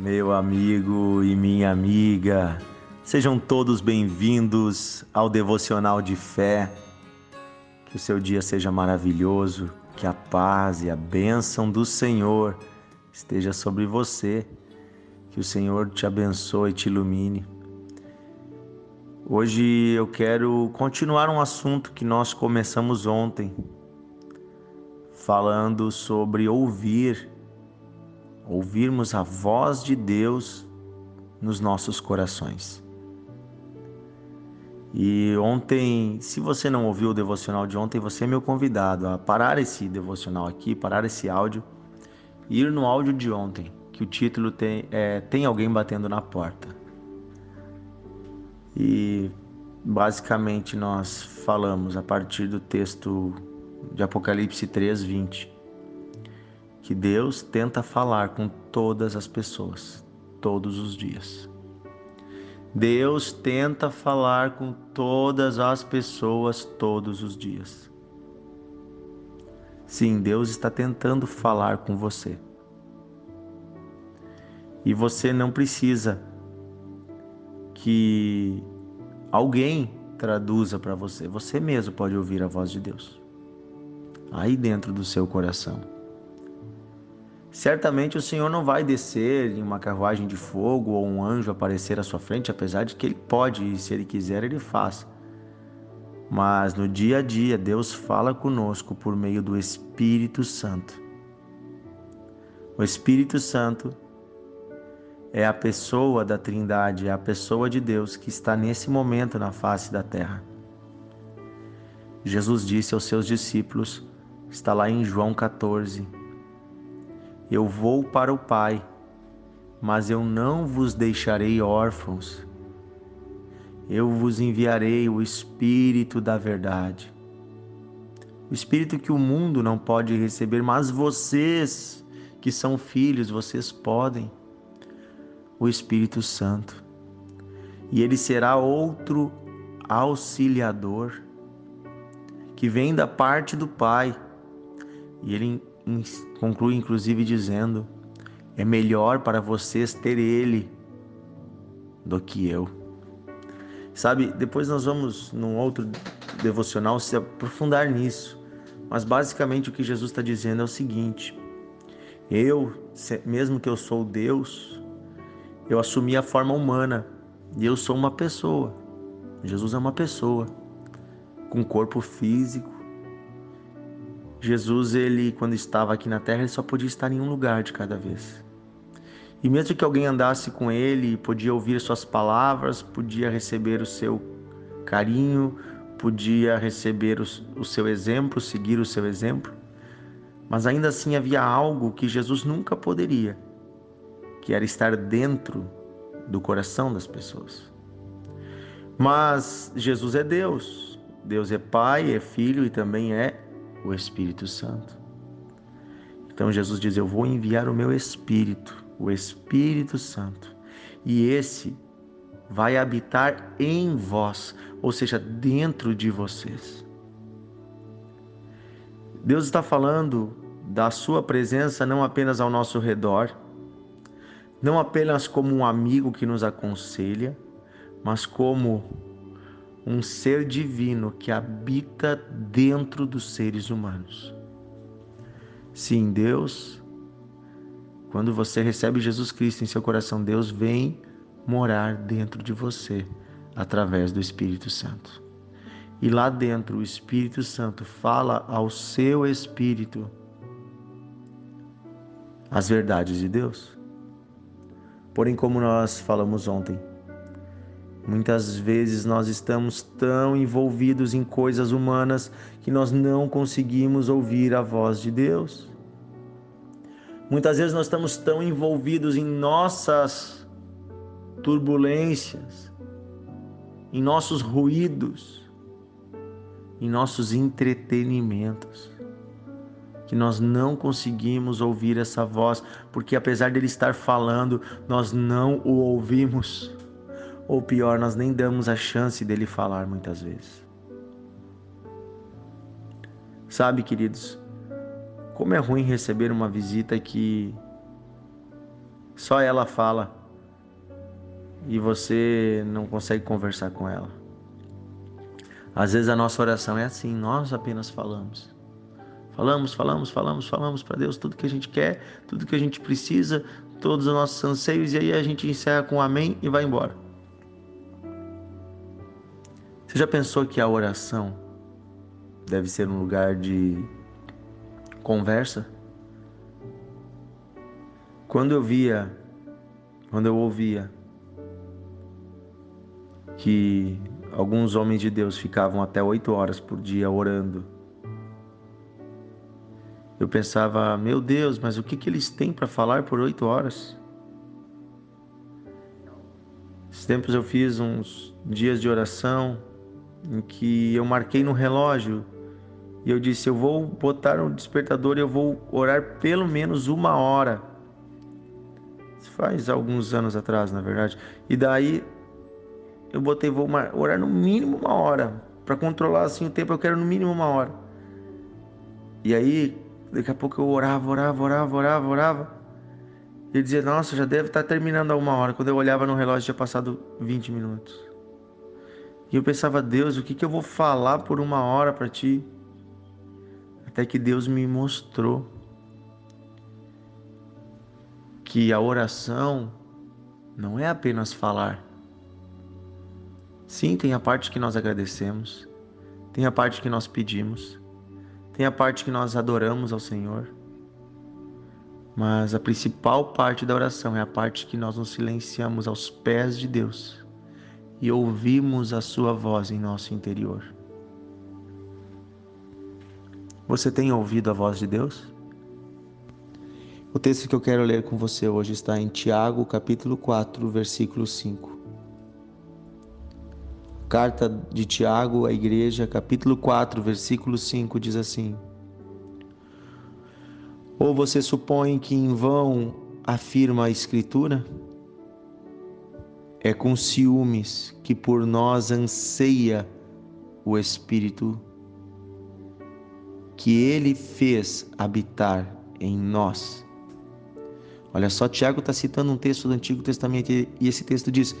Meu amigo e minha amiga, sejam todos bem-vindos ao Devocional de Fé. Que o seu dia seja maravilhoso, que a paz e a bênção do Senhor esteja sobre você, que o Senhor te abençoe e te ilumine. Hoje eu quero continuar um assunto que nós começamos ontem, falando sobre ouvir ouvirmos a voz de Deus nos nossos corações. E ontem, se você não ouviu o devocional de ontem, você é meu convidado a parar esse devocional aqui, parar esse áudio e ir no áudio de ontem, que o título tem, é, tem alguém batendo na porta. E basicamente nós falamos a partir do texto de Apocalipse 3, 20 que Deus tenta falar com todas as pessoas, todos os dias. Deus tenta falar com todas as pessoas todos os dias. Sim, Deus está tentando falar com você. E você não precisa que alguém traduza para você. Você mesmo pode ouvir a voz de Deus. Aí dentro do seu coração. Certamente o Senhor não vai descer em uma carruagem de fogo ou um anjo aparecer à sua frente, apesar de que ele pode e se ele quiser ele faz. Mas no dia a dia Deus fala conosco por meio do Espírito Santo. O Espírito Santo é a pessoa da Trindade, é a pessoa de Deus que está nesse momento na face da terra. Jesus disse aos seus discípulos, está lá em João 14, eu vou para o Pai, mas eu não vos deixarei órfãos. Eu vos enviarei o Espírito da Verdade. O Espírito que o mundo não pode receber, mas vocês que são filhos, vocês podem. O Espírito Santo. E ele será outro auxiliador que vem da parte do Pai. E ele conclui inclusive dizendo: é melhor para vocês ter ele do que eu. Sabe, depois nós vamos num outro devocional se aprofundar nisso. Mas basicamente o que Jesus está dizendo é o seguinte: eu, mesmo que eu sou Deus, eu assumi a forma humana e eu sou uma pessoa. Jesus é uma pessoa com corpo físico, Jesus, ele quando estava aqui na terra, ele só podia estar em um lugar de cada vez. E mesmo que alguém andasse com ele, podia ouvir suas palavras, podia receber o seu carinho, podia receber o, seu exemplo, seguir o seu exemplo, mas ainda assim havia algo que Jesus nunca poderia, que era estar dentro do coração das pessoas. Mas Jesus é Deus, Deus é Pai, é Filho e também é o Espírito Santo. Então Jesus diz: Eu vou enviar o meu Espírito, o Espírito Santo, e esse vai habitar em vós, ou seja, dentro de vocês. Deus está falando da Sua presença não apenas ao nosso redor, não apenas como um amigo que nos aconselha, mas como um ser divino que habita dentro dos seres humanos. Sim, Deus, quando você recebe Jesus Cristo em seu coração, Deus vem morar dentro de você através do Espírito Santo. E lá dentro, o Espírito Santo fala ao seu espírito as verdades de Deus. Porém, como nós falamos ontem, Muitas vezes nós estamos tão envolvidos em coisas humanas que nós não conseguimos ouvir a voz de Deus. Muitas vezes nós estamos tão envolvidos em nossas turbulências, em nossos ruídos, em nossos entretenimentos, que nós não conseguimos ouvir essa voz, porque apesar dele estar falando, nós não o ouvimos. Ou pior, nós nem damos a chance dele falar muitas vezes. Sabe, queridos, como é ruim receber uma visita que Só ela fala e você não consegue conversar com ela. Às vezes a nossa oração é assim, nós apenas falamos. Falamos, falamos, falamos, falamos para Deus tudo que a gente quer, tudo que a gente precisa, todos os nossos anseios, e aí a gente encerra com amém e vai embora. Você já pensou que a oração deve ser um lugar de conversa? Quando eu via, quando eu ouvia que alguns homens de Deus ficavam até oito horas por dia orando, eu pensava, meu Deus, mas o que, que eles têm para falar por oito horas? Esses tempos eu fiz uns dias de oração em que eu marquei no relógio e eu disse: Eu vou botar um despertador e eu vou orar pelo menos uma hora. Faz alguns anos atrás, na verdade. E daí eu botei: Vou orar no mínimo uma hora. Para controlar assim o tempo, eu quero no mínimo uma hora. E aí Daqui a pouco eu orava, orava, orava, orava, orava. E ele dizia, nossa, já deve estar terminando a uma hora. Quando eu olhava no relógio, tinha passado 20 minutos. E eu pensava, Deus, o que, que eu vou falar por uma hora para ti? Até que Deus me mostrou que a oração não é apenas falar. Sim, tem a parte que nós agradecemos, tem a parte que nós pedimos, tem a parte que nós adoramos ao Senhor, mas a principal parte da oração é a parte que nós nos silenciamos aos pés de Deus e ouvimos a Sua voz em nosso interior. Você tem ouvido a voz de Deus? O texto que eu quero ler com você hoje está em Tiago, capítulo 4, versículo 5. Carta de Tiago à Igreja, capítulo 4, versículo 5 diz assim: Ou você supõe que em vão afirma a Escritura? É com ciúmes que por nós anseia o Espírito que ele fez habitar em nós. Olha só, Tiago está citando um texto do Antigo Testamento e esse texto diz: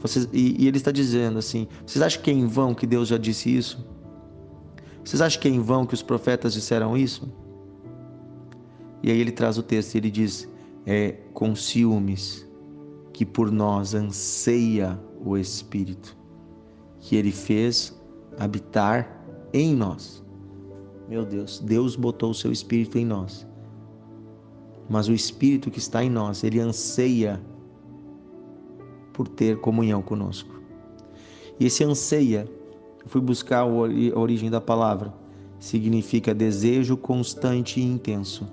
vocês, e, e ele está dizendo assim: vocês acham que é em vão que Deus já disse isso? Vocês acham que é em vão que os profetas disseram isso? E aí ele traz o texto e ele diz: é com ciúmes que por nós anseia o Espírito, que ele fez habitar em nós. Meu Deus, Deus botou o seu Espírito em nós. Mas o Espírito que está em nós, ele anseia por ter comunhão conosco. E esse anseia, eu fui buscar a origem da palavra, significa desejo constante e intenso.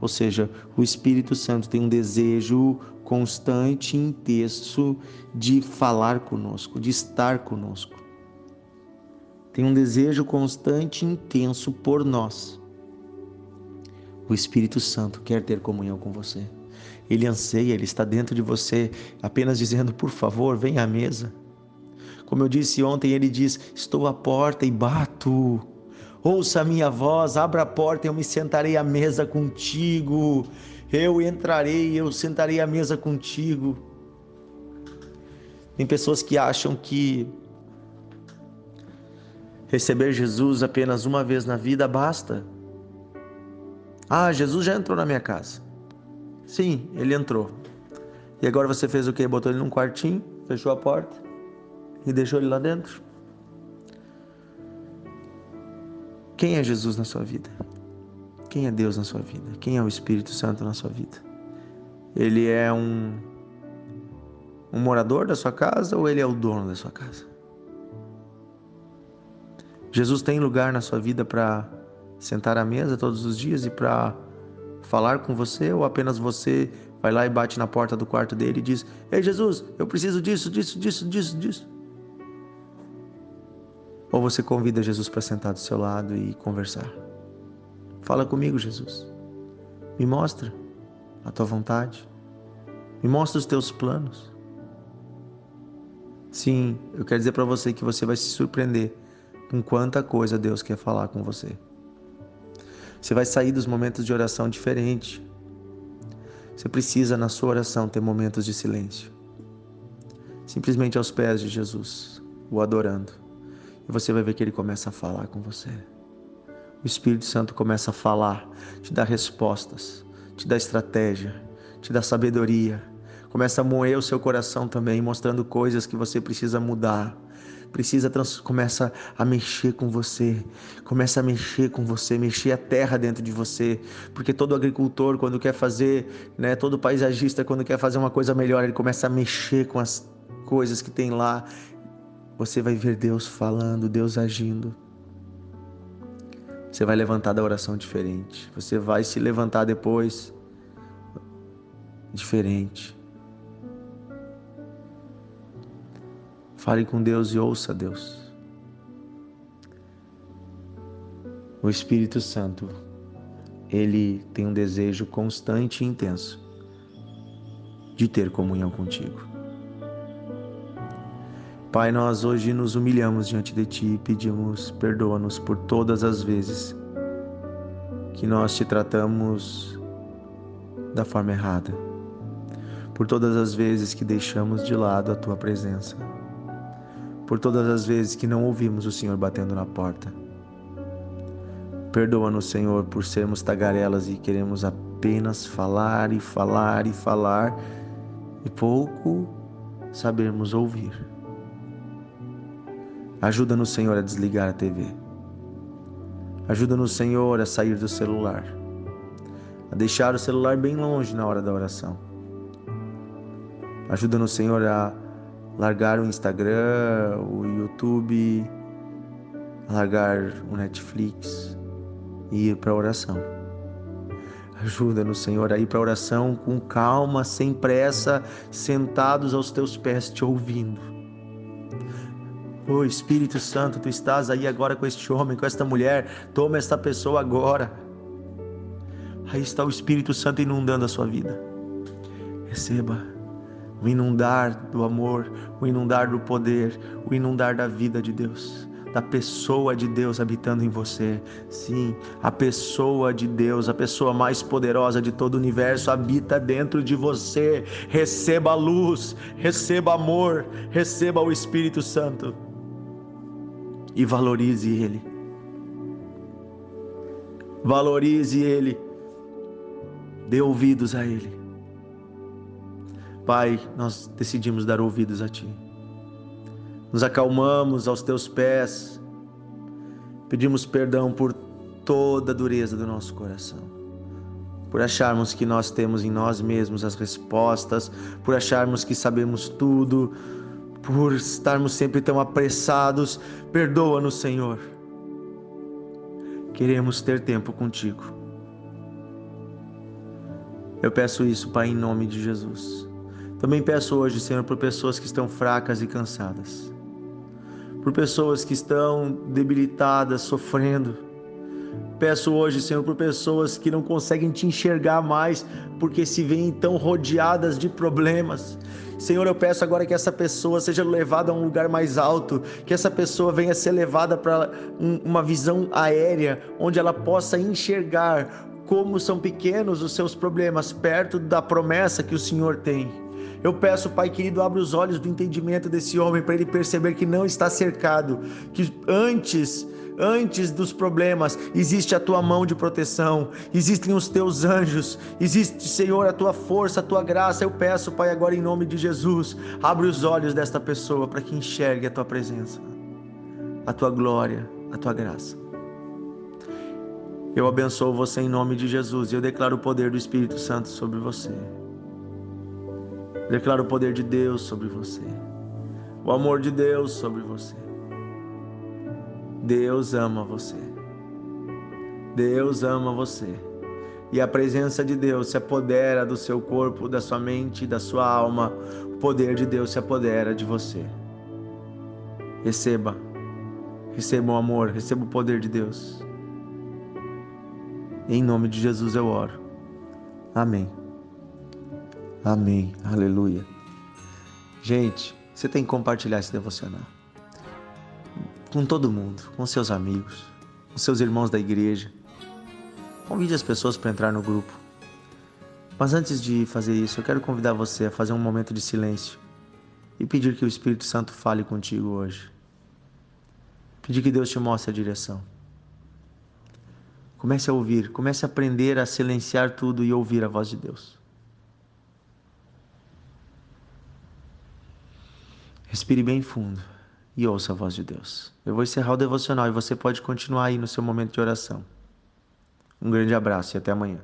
Ou seja, o Espírito Santo tem um desejo constante e intenso de falar conosco, de estar conosco. Tem um desejo constante e intenso por nós. O Espírito Santo quer ter comunhão com você. Ele anseia, ele está dentro de você, apenas dizendo: por favor, venha à mesa. Como eu disse ontem, ele diz: Estou à porta e bato. Ouça a minha voz, abra a porta e eu me sentarei à mesa contigo. Eu entrarei, eu sentarei à mesa contigo. Tem pessoas que acham que receber Jesus apenas uma vez na vida basta. Ah, Jesus já entrou na minha casa. Sim, ele entrou. E agora você fez o quê? Botou ele num quartinho, fechou a porta e deixou ele lá dentro? Quem é Jesus na sua vida? Quem é Deus na sua vida? Quem é o Espírito Santo na sua vida? Ele é um um morador da sua casa ou ele é o dono da sua casa? Jesus tem lugar na sua vida para sentar à mesa todos os dias e para falar com você ou apenas você vai lá e bate na porta do quarto dele e diz: Ei Jesus, eu preciso disso, disso, disso, disso, disso. Ou você convida Jesus para sentar do seu lado e conversar. Fala comigo, Jesus. Me mostra a tua vontade. Me mostra os teus planos. Sim, eu quero dizer para você que você vai se surpreender com quanta coisa Deus quer falar com você. Você vai sair dos momentos de oração diferente. Você precisa, na sua oração, ter momentos de silêncio. Simplesmente aos pés de Jesus, o adorando. E você vai ver que ele começa a falar com você. O Espírito Santo começa a falar, te dá respostas, te dá estratégia, te dá sabedoria. Começa a moer o seu coração também, mostrando coisas que você precisa mudar. Precisa trans... começa a mexer com você, começa a mexer com você, mexer a terra dentro de você, porque todo agricultor quando quer fazer, né, todo paisagista quando quer fazer uma coisa melhor, ele começa a mexer com as coisas que tem lá. Você vai ver Deus falando, Deus agindo. Você vai levantar da oração diferente. Você vai se levantar depois diferente. Fale com Deus e ouça Deus. O Espírito Santo, ele tem um desejo constante e intenso de ter comunhão contigo. Pai, nós hoje nos humilhamos diante de Ti e pedimos perdoa-nos por todas as vezes que nós te tratamos da forma errada, por todas as vezes que deixamos de lado a Tua presença, por todas as vezes que não ouvimos o Senhor batendo na porta. Perdoa-nos, Senhor, por sermos tagarelas e queremos apenas falar e falar e falar e pouco sabermos ouvir. Ajuda-nos, Senhor, a desligar a TV. Ajuda-nos, Senhor, a sair do celular. A deixar o celular bem longe na hora da oração. Ajuda-nos, Senhor, a largar o Instagram, o YouTube, a largar o Netflix e ir para a oração. Ajuda-nos, Senhor, a ir para a oração com calma, sem pressa, sentados aos teus pés, te ouvindo Oh Espírito Santo, tu estás aí agora com este homem, com esta mulher. Toma esta pessoa agora. Aí está o Espírito Santo inundando a sua vida. Receba o inundar do amor, o inundar do poder, o inundar da vida de Deus, da pessoa de Deus habitando em você. Sim, a pessoa de Deus, a pessoa mais poderosa de todo o universo habita dentro de você. Receba a luz, receba amor, receba o Espírito Santo e valorize Ele. Valorize Ele. Dê ouvidos a Ele. Pai, nós decidimos dar ouvidos a Ti. Nos acalmamos aos Teus pés. Pedimos perdão por toda a dureza do nosso coração. Por acharmos que nós temos em nós mesmos as respostas, por acharmos que sabemos tudo, por estarmos sempre tão apressados. Perdoa-nos, Senhor. Queremos ter tempo contigo. Eu peço isso, Pai, em nome de Jesus. Também peço hoje, Senhor, por pessoas que estão fracas e cansadas, por pessoas que estão debilitadas, sofrendo. Peço hoje, Senhor, por pessoas que não conseguem te enxergar mais porque se veem tão rodeadas de problemas, Senhor, eu peço agora que essa pessoa seja levada a um lugar mais alto, que essa pessoa venha ser levada para uma visão aérea, onde ela possa enxergar como são pequenos os seus problemas perto da promessa que o Senhor tem. Eu peço, Pai querido, abra os olhos do entendimento desse homem para ele perceber que não está cercado, que antes Antes dos problemas, existe a tua mão de proteção, existem os teus anjos, existe, Senhor, a tua força, a tua graça. Eu peço, Pai, agora em nome de Jesus, abre os olhos desta pessoa para que enxergue a tua presença, a tua glória, a tua graça. Eu abençoo você em nome de Jesus e eu declaro o poder do Espírito Santo sobre você. declaro o poder de Deus sobre você, o amor de Deus sobre você. Deus ama você. Deus ama você. E a presença de Deus se apodera do seu corpo, da sua mente, da sua alma. O poder de Deus se apodera de você. Receba. Receba o amor, receba o poder de Deus. Em nome de Jesus eu oro. Amém. Amém. Aleluia. Gente, você tem que compartilhar esse devocional com todo mundo, com seus amigos, com seus irmãos da igreja. Convide as pessoas para entrar no grupo. Mas antes de fazer isso, eu quero convidar você a fazer um momento de silêncio e pedir que o Espírito Santo fale contigo hoje. Pedir que Deus te mostre a direção. Comece a ouvir, comece a aprender a silenciar tudo e ouvir a voz de Deus. Respire bem fundo e ouça a voz de Deus. Eu vou encerrar o devocional e você pode continuar aí no seu momento de oração. Um grande abraço e até amanhã.